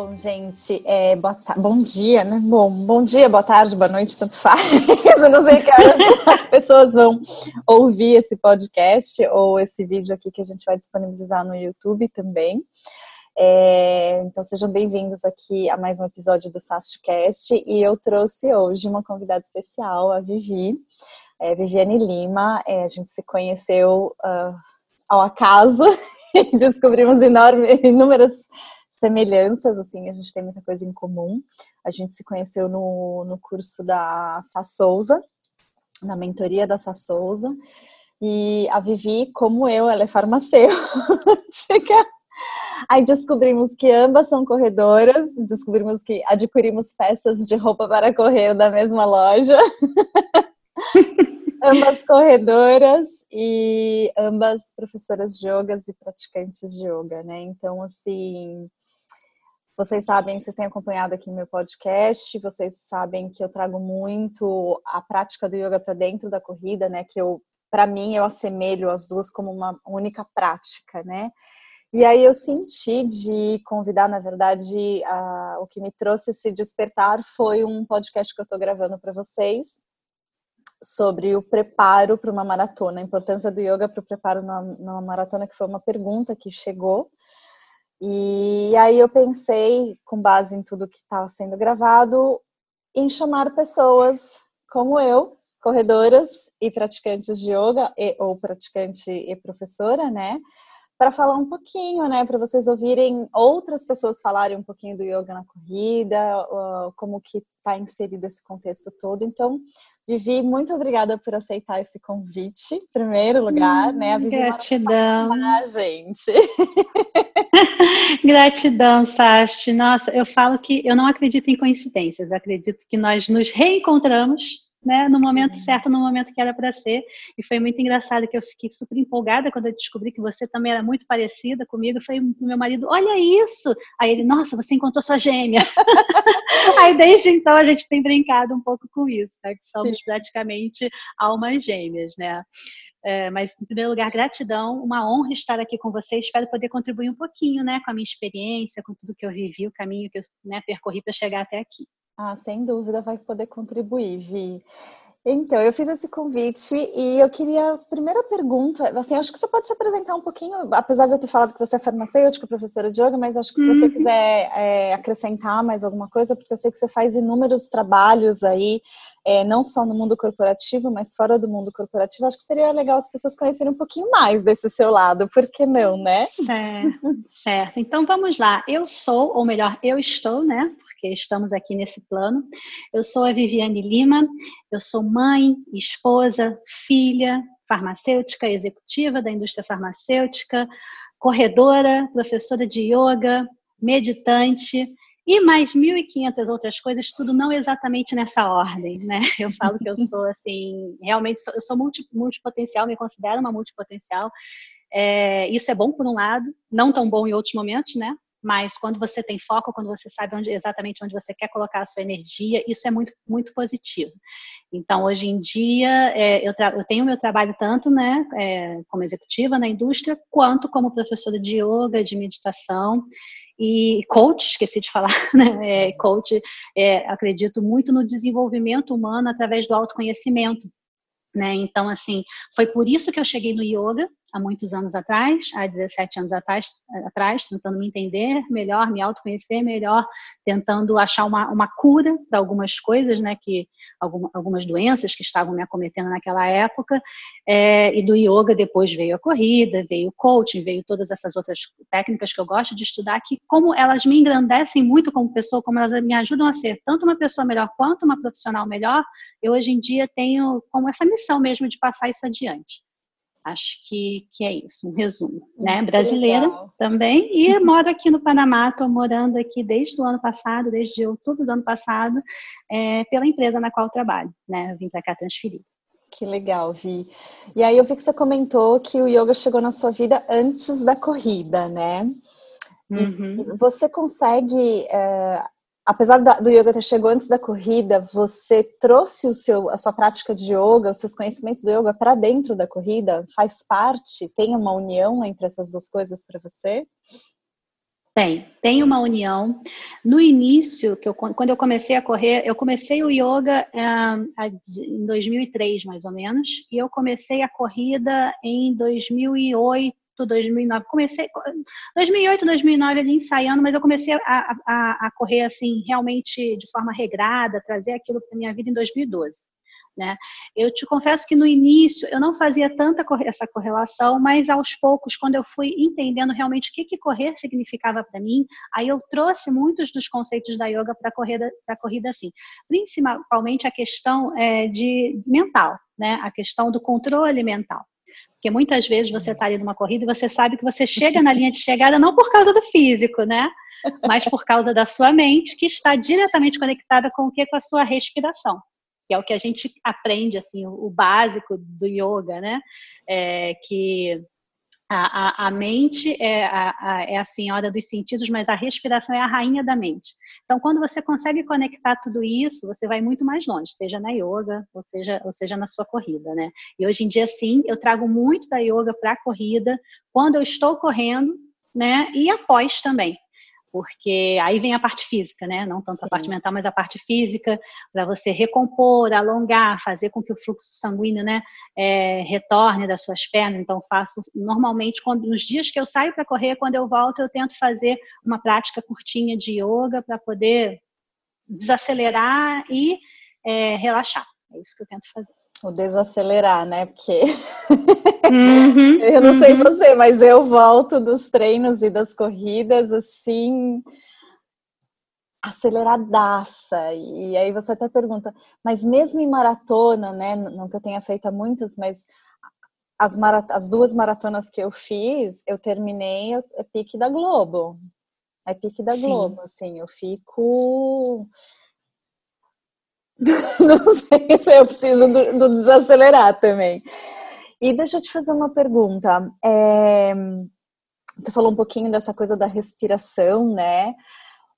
Bom, gente, é, bom dia, né? Bom, bom dia, boa tarde, boa noite, tanto faz. Eu não sei que horas as pessoas vão ouvir esse podcast ou esse vídeo aqui que a gente vai disponibilizar no YouTube também. É, então sejam bem-vindos aqui a mais um episódio do SASTcast e eu trouxe hoje uma convidada especial, a Vivi, é, Viviane Lima. É, a gente se conheceu uh, ao acaso e descobrimos enorme, inúmeras semelhanças, assim, a gente tem muita coisa em comum. A gente se conheceu no, no curso da Sá Souza, na mentoria da Sá Souza. E a Vivi, como eu, ela é farmacêutica. Aí descobrimos que ambas são corredoras, descobrimos que adquirimos peças de roupa para correr da mesma loja. ambas corredoras e ambas professoras de yoga e praticantes de yoga, né? Então, assim, vocês sabem, vocês têm acompanhado aqui meu podcast, vocês sabem que eu trago muito a prática do yoga para dentro da corrida, né? Que eu, para mim, eu assemelho as duas como uma única prática, né? E aí eu senti de convidar, na verdade, a, o que me trouxe esse despertar foi um podcast que eu estou gravando para vocês sobre o preparo para uma maratona, a importância do yoga para o preparo numa, numa maratona, que foi uma pergunta que chegou. E aí eu pensei, com base em tudo que estava sendo gravado, em chamar pessoas como eu, corredoras e praticantes de yoga, e, ou praticante e professora, né? para falar um pouquinho, né, para vocês ouvirem outras pessoas falarem um pouquinho do yoga na corrida, como que está inserido esse contexto todo. Então, Vivi, muito obrigada por aceitar esse convite, em primeiro lugar, hum, né? A Vivi gratidão, a gente. gratidão, Sasti. Nossa, eu falo que eu não acredito em coincidências. Acredito que nós nos reencontramos né, no momento certo, no momento que era para ser. E foi muito engraçado que eu fiquei super empolgada quando eu descobri que você também era muito parecida comigo. Eu falei pro meu marido: Olha isso! Aí ele: Nossa, você encontrou sua gêmea. Aí desde então a gente tem brincado um pouco com isso, né, que somos Sim. praticamente almas gêmeas, né? É, mas, em primeiro lugar, gratidão, uma honra estar aqui com você. Espero poder contribuir um pouquinho né, com a minha experiência, com tudo que eu vivi, o caminho que eu né, percorri para chegar até aqui. Ah, sem dúvida vai poder contribuir, Vi. Então, eu fiz esse convite e eu queria, primeira pergunta, assim, acho que você pode se apresentar um pouquinho, apesar de eu ter falado que você é farmacêutica, professora de yoga, mas acho que se você uhum. quiser é, acrescentar mais alguma coisa, porque eu sei que você faz inúmeros trabalhos aí, é, não só no mundo corporativo, mas fora do mundo corporativo, acho que seria legal as pessoas conhecerem um pouquinho mais desse seu lado, por que não, né? É, certo. Então, vamos lá. Eu sou, ou melhor, eu estou, né, porque estamos aqui nesse plano. Eu sou a Viviane Lima, eu sou mãe, esposa, filha, farmacêutica executiva da indústria farmacêutica, corredora, professora de yoga, meditante e mais 1.500 outras coisas, tudo não exatamente nessa ordem, né? Eu falo que eu sou, assim, realmente, sou, eu sou multi, multipotencial, me considero uma multipotencial. É, isso é bom por um lado, não tão bom em outros momentos, né? Mas quando você tem foco, quando você sabe onde, exatamente onde você quer colocar a sua energia, isso é muito, muito positivo. Então, hoje em dia, é, eu, eu, tenho meu trabalho tanto né, é, como executiva na indústria, quanto como professora de yoga, de meditação, e coach, esqueci de falar, né? É, coach, é, acredito muito no desenvolvimento humano através do autoconhecimento. Né? Então, assim, foi por isso que eu cheguei no yoga, há muitos anos atrás, há 17 anos atrás, atrás tentando me entender melhor, me autoconhecer melhor, tentando achar uma, uma cura de algumas coisas, né, que algumas doenças que estavam me acometendo naquela época, é, e do yoga depois veio a corrida, veio o coaching, veio todas essas outras técnicas que eu gosto de estudar, que como elas me engrandecem muito como pessoa, como elas me ajudam a ser tanto uma pessoa melhor quanto uma profissional melhor, eu hoje em dia tenho como essa missão mesmo de passar isso adiante. Acho que, que é isso, um resumo. Né? Brasileira legal. também, e moro aqui no Panamá, estou morando aqui desde o ano passado, desde outubro do ano passado, é, pela empresa na qual trabalho. Né? Eu vim para cá transferir. Que legal, Vi. E aí eu vi que você comentou que o yoga chegou na sua vida antes da corrida, né? Uhum. Você consegue é, apesar do yoga ter chegado antes da corrida, você trouxe o seu, a sua prática de yoga, os seus conhecimentos do yoga para dentro da corrida? Faz parte? Tem uma união entre essas duas coisas para você? Tem, tem uma união. No início, que eu, quando eu comecei a correr, eu comecei o yoga é, em 2003, mais ou menos, e eu comecei a corrida em 2008, 2009. Comecei 2008, 2009 ali ensaiando, mas eu comecei a, a, a correr assim realmente de forma regrada, trazer aquilo para minha vida em 2012. Né? Eu te confesso que no início eu não fazia tanta essa correlação, mas aos poucos, quando eu fui entendendo realmente o que, que correr significava para mim, aí eu trouxe muitos dos conceitos da yoga para a corrida, corrida assim. Principalmente a questão é, de mental, né? a questão do controle mental. Porque muitas vezes você está ali numa corrida e você sabe que você chega na linha de chegada não por causa do físico, né? Mas por causa da sua mente, que está diretamente conectada com o que? Com a sua respiração que é o que a gente aprende, assim, o, básico do yoga, né? É, que a, a, a, mente é a, a, é a senhora dos sentidos, mas a respiração é a rainha da mente. Então, quando você consegue conectar tudo isso, você vai muito mais longe, seja na yoga, ou seja, ou seja na sua corrida, né? E hoje em dia, sim, eu trago muito da yoga para a corrida, quando eu estou correndo, né? E após também porque aí vem a parte física, né? Não tanto Sim. a parte mental, mas a parte física, para você recompor, alongar, fazer com que o fluxo sanguíneo, né, é, retorne das suas pernas. Então, faço normalmente, quando, nos dias que eu saio para correr, quando eu volto, eu tento fazer uma prática curtinha de yoga para poder desacelerar e é, relaxar. É isso que eu tento fazer. O desacelerar, né? Porque uhum, eu não uhum. sei você, mas eu volto dos treinos e das corridas assim aceleradaça. E aí você até pergunta, mas mesmo em maratona, né? Não que eu tenha feito muitas, mas as, marat as duas maratonas que eu fiz, eu terminei a, a pique da Globo. É pique da Sim. Globo, assim, eu fico não sei se eu preciso do, do, desacelerar também. E deixa eu te fazer uma pergunta. É, você falou um pouquinho dessa coisa da respiração, né?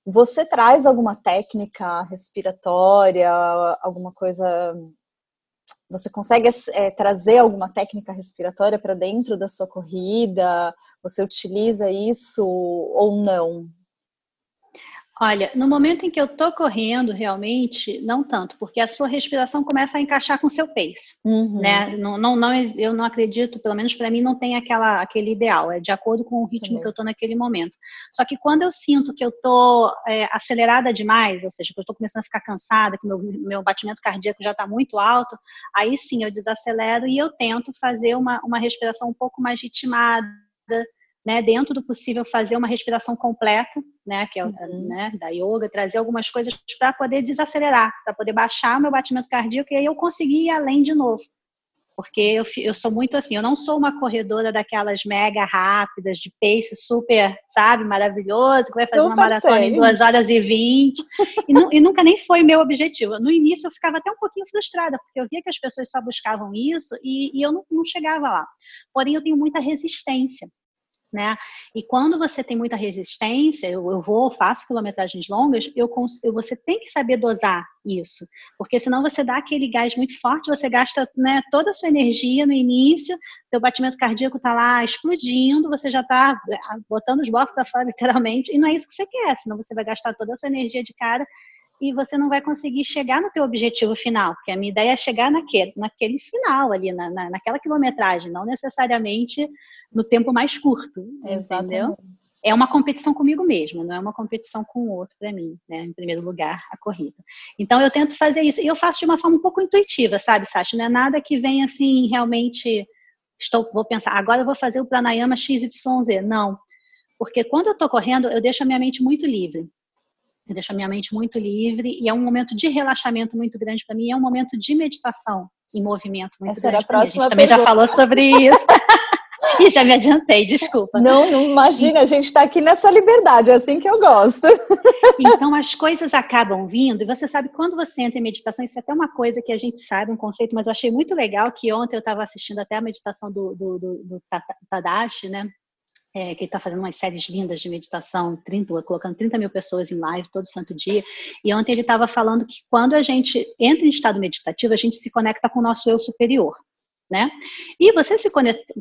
Você traz alguma técnica respiratória, alguma coisa. Você consegue é, trazer alguma técnica respiratória para dentro da sua corrida? Você utiliza isso ou não? Olha, no momento em que eu tô correndo, realmente, não tanto, porque a sua respiração começa a encaixar com o seu pace, uhum. né? Não, não, não, eu não acredito, pelo menos para mim, não tem aquela, aquele ideal, é de acordo com o ritmo uhum. que eu tô naquele momento. Só que quando eu sinto que eu tô é, acelerada demais, ou seja, que eu tô começando a ficar cansada, que meu, meu batimento cardíaco já tá muito alto, aí sim eu desacelero e eu tento fazer uma, uma respiração um pouco mais ritmada, né, dentro do possível fazer uma respiração completa, né, que é uhum. né, da yoga, trazer algumas coisas para poder desacelerar, para poder baixar meu batimento cardíaco e aí eu conseguir ir além de novo. Porque eu, eu sou muito assim, eu não sou uma corredora daquelas mega rápidas, de pace super, sabe, maravilhoso, que vai fazer super uma maratona sério. em 2 horas e 20. e, e nunca nem foi meu objetivo. No início eu ficava até um pouquinho frustrada, porque eu via que as pessoas só buscavam isso e, e eu não, não chegava lá. Porém, eu tenho muita resistência né? E quando você tem muita resistência, eu, eu vou, faço quilometragens longas, eu, eu, você tem que saber dosar isso, porque senão você dá aquele gás muito forte, você gasta né, toda a sua energia no início, seu batimento cardíaco está lá explodindo, você já está ah, botando os blocos para fora literalmente, e não é isso que você quer, senão você vai gastar toda a sua energia de cara e você não vai conseguir chegar no teu objetivo final, porque a minha ideia é chegar naquele, naquele final ali, na, na, naquela quilometragem, não necessariamente no tempo mais curto, Exatamente. entendeu? É uma competição comigo mesma, não é uma competição com o outro para mim, né? Em primeiro lugar, a corrida. Então eu tento fazer isso e eu faço de uma forma um pouco intuitiva, sabe, Sasha? Não é nada que venha assim realmente estou vou pensar, agora eu vou fazer o pranayama XYZ. Não. Porque quando eu estou correndo, eu deixo a minha mente muito livre. Eu deixo a minha mente muito livre e é um momento de relaxamento muito grande para mim, é um momento de meditação em movimento muito Essa grande. a, a gente também já falou sobre isso. E já me adiantei, desculpa. Não, não imagina, a gente está aqui nessa liberdade, é assim que eu gosto. Então as coisas acabam vindo, e você sabe, quando você entra em meditação, isso é até uma coisa que a gente sabe, um conceito, mas eu achei muito legal que ontem eu estava assistindo até a meditação do, do, do, do Tadashi, né? É, que ele está fazendo umas séries lindas de meditação, 30, colocando 30 mil pessoas em live todo santo dia. E ontem ele estava falando que quando a gente entra em estado meditativo, a gente se conecta com o nosso eu superior né? E você se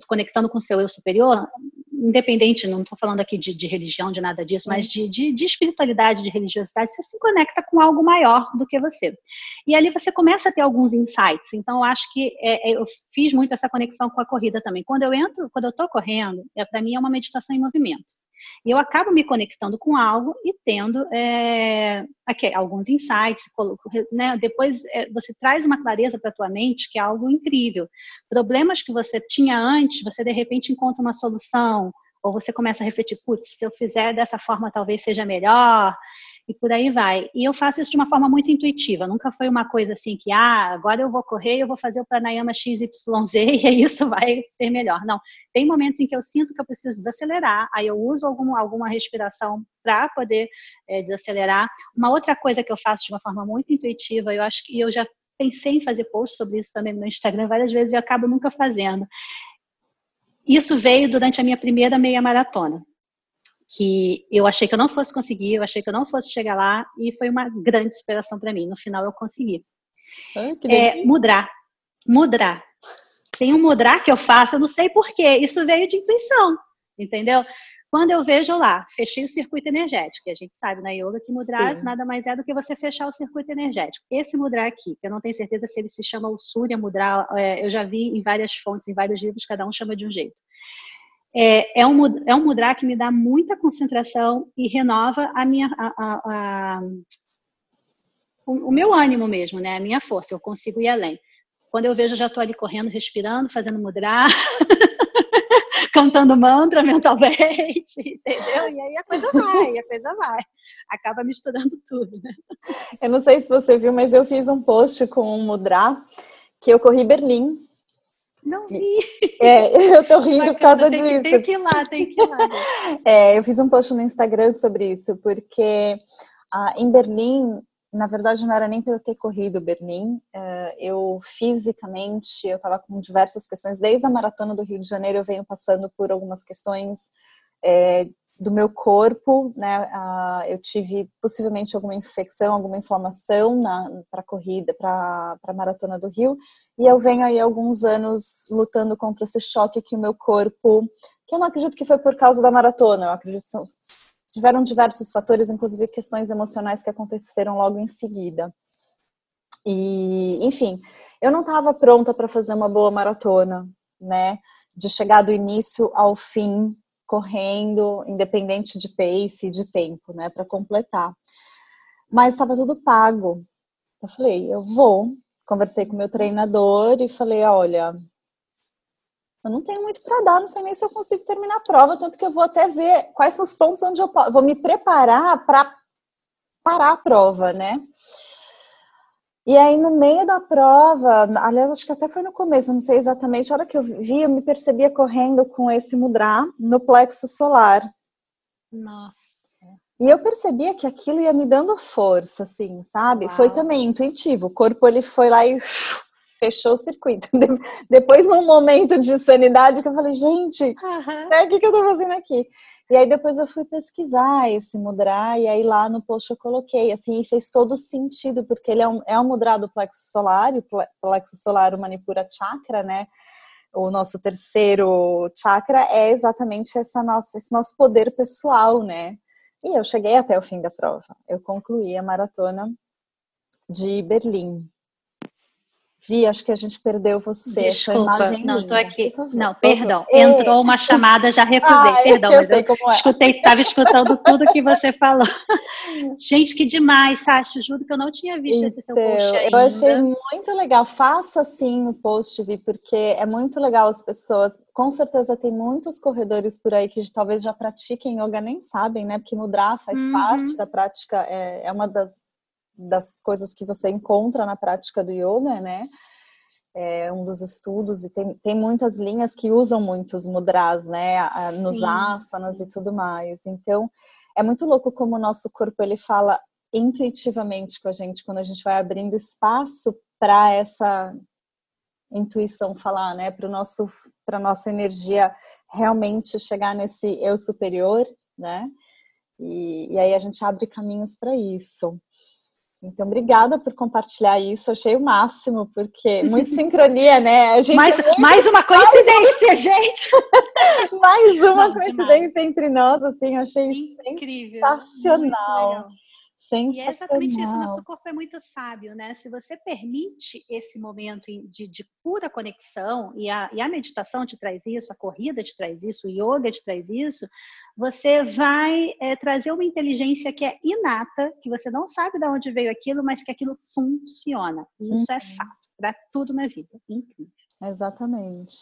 conectando com o seu eu superior, independente, não estou falando aqui de, de, religião, de nada disso, mas de, de, de, espiritualidade, de religiosidade, você se conecta com algo maior do que você. E ali você começa a ter alguns insights. Então, eu acho que é, é eu fiz muito essa conexão com a corrida também. Quando eu entro, quando eu estou correndo, é, para mim é uma meditação em movimento. E eu acabo me conectando com algo e tendo é, aqui, alguns insights, né? depois é, você traz uma clareza para a tua mente que é algo incrível. Problemas que você tinha antes, você de repente encontra uma solução, ou você começa a refletir, putz, se eu fizer dessa forma talvez seja melhor, e por aí vai. E eu faço isso de uma forma muito intuitiva, nunca foi uma coisa assim que, ah, agora eu vou correr, eu vou fazer o pranayama XYZ e isso vai ser melhor. Não, tem momentos em que eu sinto que eu preciso desacelerar, aí eu uso algum, alguma respiração para poder é, desacelerar. Uma outra coisa que eu faço de uma forma muito intuitiva, eu acho que eu já pensei em fazer posts sobre isso também no Instagram várias vezes e eu acabo nunca fazendo. Isso veio durante a minha primeira meia maratona que eu achei que eu não fosse conseguir, eu achei que eu não fosse chegar lá e foi uma grande inspiração para mim. No final eu consegui. Ah, é, mudrar, mudrar. Tem um mudrar que eu faço, eu não sei porquê. Isso veio de intuição, entendeu? Quando eu vejo lá, fechei o circuito energético, e a gente sabe na yoga que mudrar Sim. nada mais é do que você fechar o circuito energético. Esse mudrar aqui, que eu não tenho certeza se ele se chama o Surya mudrar, é, eu já vi em várias fontes, em vários livros, cada um chama de um jeito é, é, um, é um mudra que me dá muita concentração e renova a minha, a, a, a, o, meu ânimo mesmo, né? A minha força, eu consigo ir além. Quando eu vejo, eu já estou ali correndo, respirando, fazendo mudra, cantando mantra mentalmente, entendeu? E aí a coisa vai, a coisa vai. Acaba misturando tudo, né? Eu não sei se você viu, mas eu fiz um post com um mudra que eu corri Berlim não vi. É, eu tô rindo por causa tem disso. Que, tem que ir lá, tem que ir lá. É, eu fiz um post no Instagram sobre isso, porque ah, em Berlim, na verdade não era nem para eu ter corrido Berlim, uh, eu fisicamente, eu estava com diversas questões, desde a maratona do Rio de Janeiro eu venho passando por algumas questões é, do meu corpo, né? Uh, eu tive possivelmente alguma infecção, alguma inflamação para corrida, para a maratona do Rio, e eu venho aí alguns anos lutando contra esse choque que o meu corpo, que eu não acredito que foi por causa da maratona, eu acredito que tiveram diversos fatores, inclusive questões emocionais que aconteceram logo em seguida. E, enfim, eu não estava pronta para fazer uma boa maratona, né? De chegar do início ao fim correndo, independente de pace e de tempo, né, para completar. Mas estava tudo pago. Eu falei, eu vou. Conversei com meu treinador e falei, olha, eu não tenho muito para dar, não sei nem se eu consigo terminar a prova, tanto que eu vou até ver quais são os pontos onde eu vou me preparar para parar a prova, né? E aí, no meio da prova, aliás, acho que até foi no começo, não sei exatamente, a hora que eu vi, eu me percebia correndo com esse mudra no plexo solar. Nossa. E eu percebia que aquilo ia me dando força, assim, sabe? Uau. Foi também intuitivo. O corpo, ele foi lá e fechou o circuito. Depois, num momento de sanidade, que eu falei, gente, uhum. é, o que, que eu tô fazendo aqui? E aí depois eu fui pesquisar esse mudra, e aí lá no post eu coloquei, assim, e fez todo sentido, porque ele é um, é um mudra do plexo solar, o plexo solar, Manipura Chakra, né? O nosso terceiro chakra é exatamente essa nossa, esse nosso poder pessoal, né? E eu cheguei até o fim da prova. Eu concluí a maratona de Berlim. Vi, acho que a gente perdeu você. Desculpa, não, tô aqui. Não, perdão. Entrou uma chamada, já recusei. Ah, perdão, eu mas eu é. escutei, estava escutando tudo que você falou. gente, que demais, Sasha. Juro que eu não tinha visto então, esse seu post ainda. Eu achei muito legal. Faça sim o post, Vi, porque é muito legal as pessoas. Com certeza tem muitos corredores por aí que talvez já pratiquem yoga, nem sabem, né? Porque mudar faz uhum. parte da prática, é, é uma das das coisas que você encontra na prática do yoga, né? É um dos estudos, e tem, tem muitas linhas que usam muitos mudras, né? Nos Sim. asanas e tudo mais. Então, é muito louco como o nosso corpo ele fala intuitivamente com a gente quando a gente vai abrindo espaço para essa intuição falar, né? Para nosso, para nossa energia realmente chegar nesse eu superior, né? E, e aí a gente abre caminhos para isso. Então, obrigada por compartilhar isso. Achei o máximo, porque muito sincronia, né? A gente mais, é mais uma coincidência, gente! mais uma Não, coincidência demais. entre nós, assim, achei Incrível. sensacional. E é exatamente isso, nosso corpo é muito sábio, né? Se você permite esse momento de, de pura conexão, e a, e a meditação te traz isso, a corrida te traz isso, o yoga te traz isso, você vai é, trazer uma inteligência que é inata, que você não sabe de onde veio aquilo, mas que aquilo funciona. E isso é uhum. é fato para tudo na vida. Incrível. Exatamente.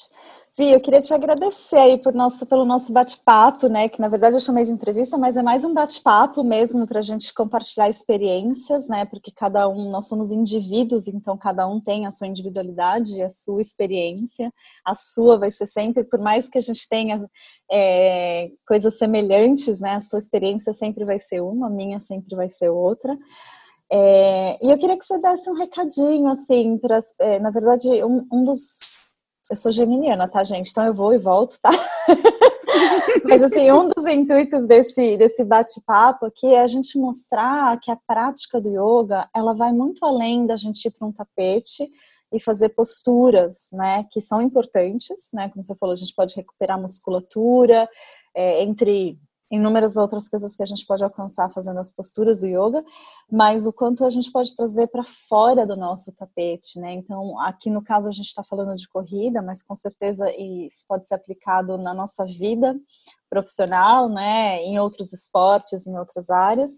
Vi, eu queria te agradecer aí por nosso, pelo nosso bate-papo, né? Que na verdade eu chamei de entrevista, mas é mais um bate-papo mesmo para a gente compartilhar experiências, né? Porque cada um, nós somos indivíduos, então cada um tem a sua individualidade, a sua experiência. A sua vai ser sempre, por mais que a gente tenha é, coisas semelhantes, né? A sua experiência sempre vai ser uma, a minha sempre vai ser outra. É, e eu queria que você desse um recadinho, assim, para, é, na verdade, um, um, dos. Eu sou geminiana, tá, gente? Então eu vou e volto, tá? Mas, assim, um dos intuitos desse, desse bate-papo aqui é a gente mostrar que a prática do yoga, ela vai muito além da gente ir para um tapete e fazer posturas, né, que são importantes, né, como você falou, a gente pode recuperar musculatura, é, entre inúmeras outras coisas que a gente pode alcançar fazendo as posturas do yoga, mas o quanto a gente pode trazer para fora do nosso tapete, né? Então, aqui no caso a gente está falando de corrida, mas com certeza isso pode ser aplicado na nossa vida profissional, né? Em outros esportes, em outras áreas.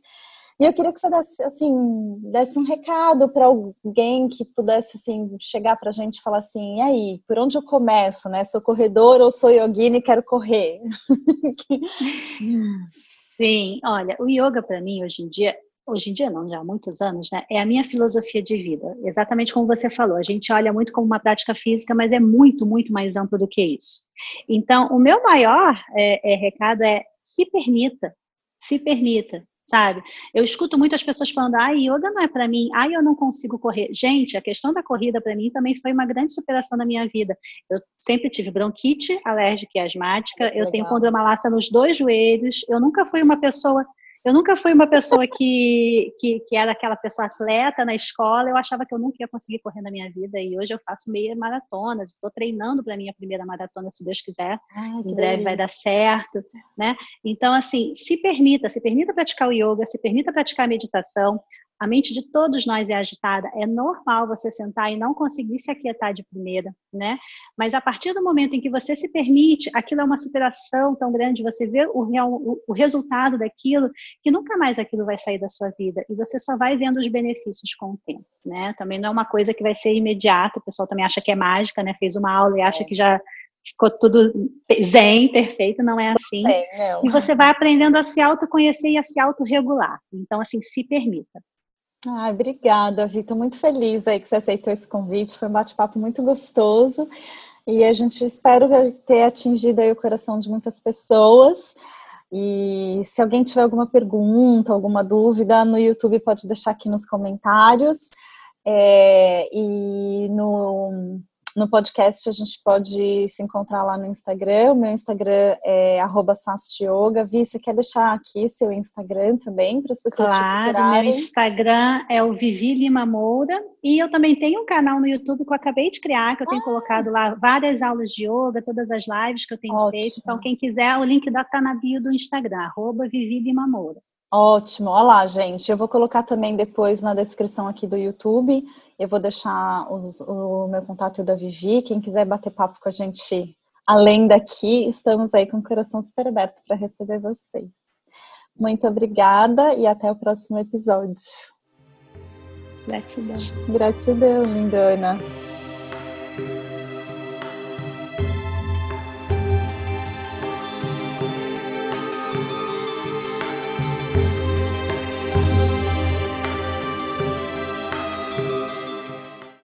E eu queria que você desse, assim, desse um recado para alguém que pudesse assim, chegar para a gente e falar assim: e aí, por onde eu começo? Né? Sou corredor ou sou yogini e quero correr? Sim, olha, o yoga para mim hoje em dia hoje em dia não, já há muitos anos, né? É a minha filosofia de vida. Exatamente como você falou, a gente olha muito como uma prática física, mas é muito, muito mais amplo do que isso. Então, o meu maior é, é, recado é se permita, se permita sabe? Eu escuto muitas pessoas falando, ai, yoga não é para mim, ai, eu não consigo correr. Gente, a questão da corrida para mim também foi uma grande superação na minha vida. Eu sempre tive bronquite alérgica e asmática, eu tenho condromalácia nos dois joelhos, eu nunca fui uma pessoa eu nunca fui uma pessoa que, que, que, era aquela pessoa atleta na escola, eu achava que eu nunca ia conseguir correr na minha vida, e hoje eu faço meia maratonas, estou treinando para a minha primeira maratona, se Deus quiser, Ai, em breve vai dar certo, né? Então, assim, se permita, se permita praticar o yoga, se permita praticar a meditação, a mente de todos nós é agitada, é normal você sentar e não conseguir se aquietar de primeira, né? Mas a partir do momento em que você se permite, aquilo é uma superação tão grande, você vê o, o, o resultado daquilo, que nunca mais aquilo vai sair da sua vida, e você só vai vendo os benefícios com o tempo, né? Também não é uma coisa que vai ser imediata, o pessoal também acha que é mágica, né? Fez uma aula e acha é. que já ficou tudo zen, perfeito, não é assim. Não. E você vai aprendendo a se autoconhecer e a se autorregular. Então, assim, se permita. Ai, obrigada, Vitor. Muito feliz aí que você aceitou esse convite. Foi um bate-papo muito gostoso. E a gente espera ter atingido aí o coração de muitas pessoas. E se alguém tiver alguma pergunta, alguma dúvida, no YouTube pode deixar aqui nos comentários. É, e no, no podcast a gente pode se encontrar lá no Instagram. O meu Instagram é @sastyoga. Vi, você quer deixar aqui seu Instagram também para as pessoas claro, te meu Instagram é o Vivi Lima Moura e eu também tenho um canal no YouTube que eu acabei de criar, que eu tenho ah. colocado lá várias aulas de yoga, todas as lives que eu tenho Ótimo. feito. Então quem quiser, o link da tá na bio do Instagram, arroba Vivi Lima Moura. Ótimo, olha lá, gente. Eu vou colocar também depois na descrição aqui do YouTube. Eu vou deixar os, o meu contato da Vivi. Quem quiser bater papo com a gente além daqui, estamos aí com o coração super aberto para receber vocês. Muito obrigada e até o próximo episódio. Gratidão. Gratidão, lindona.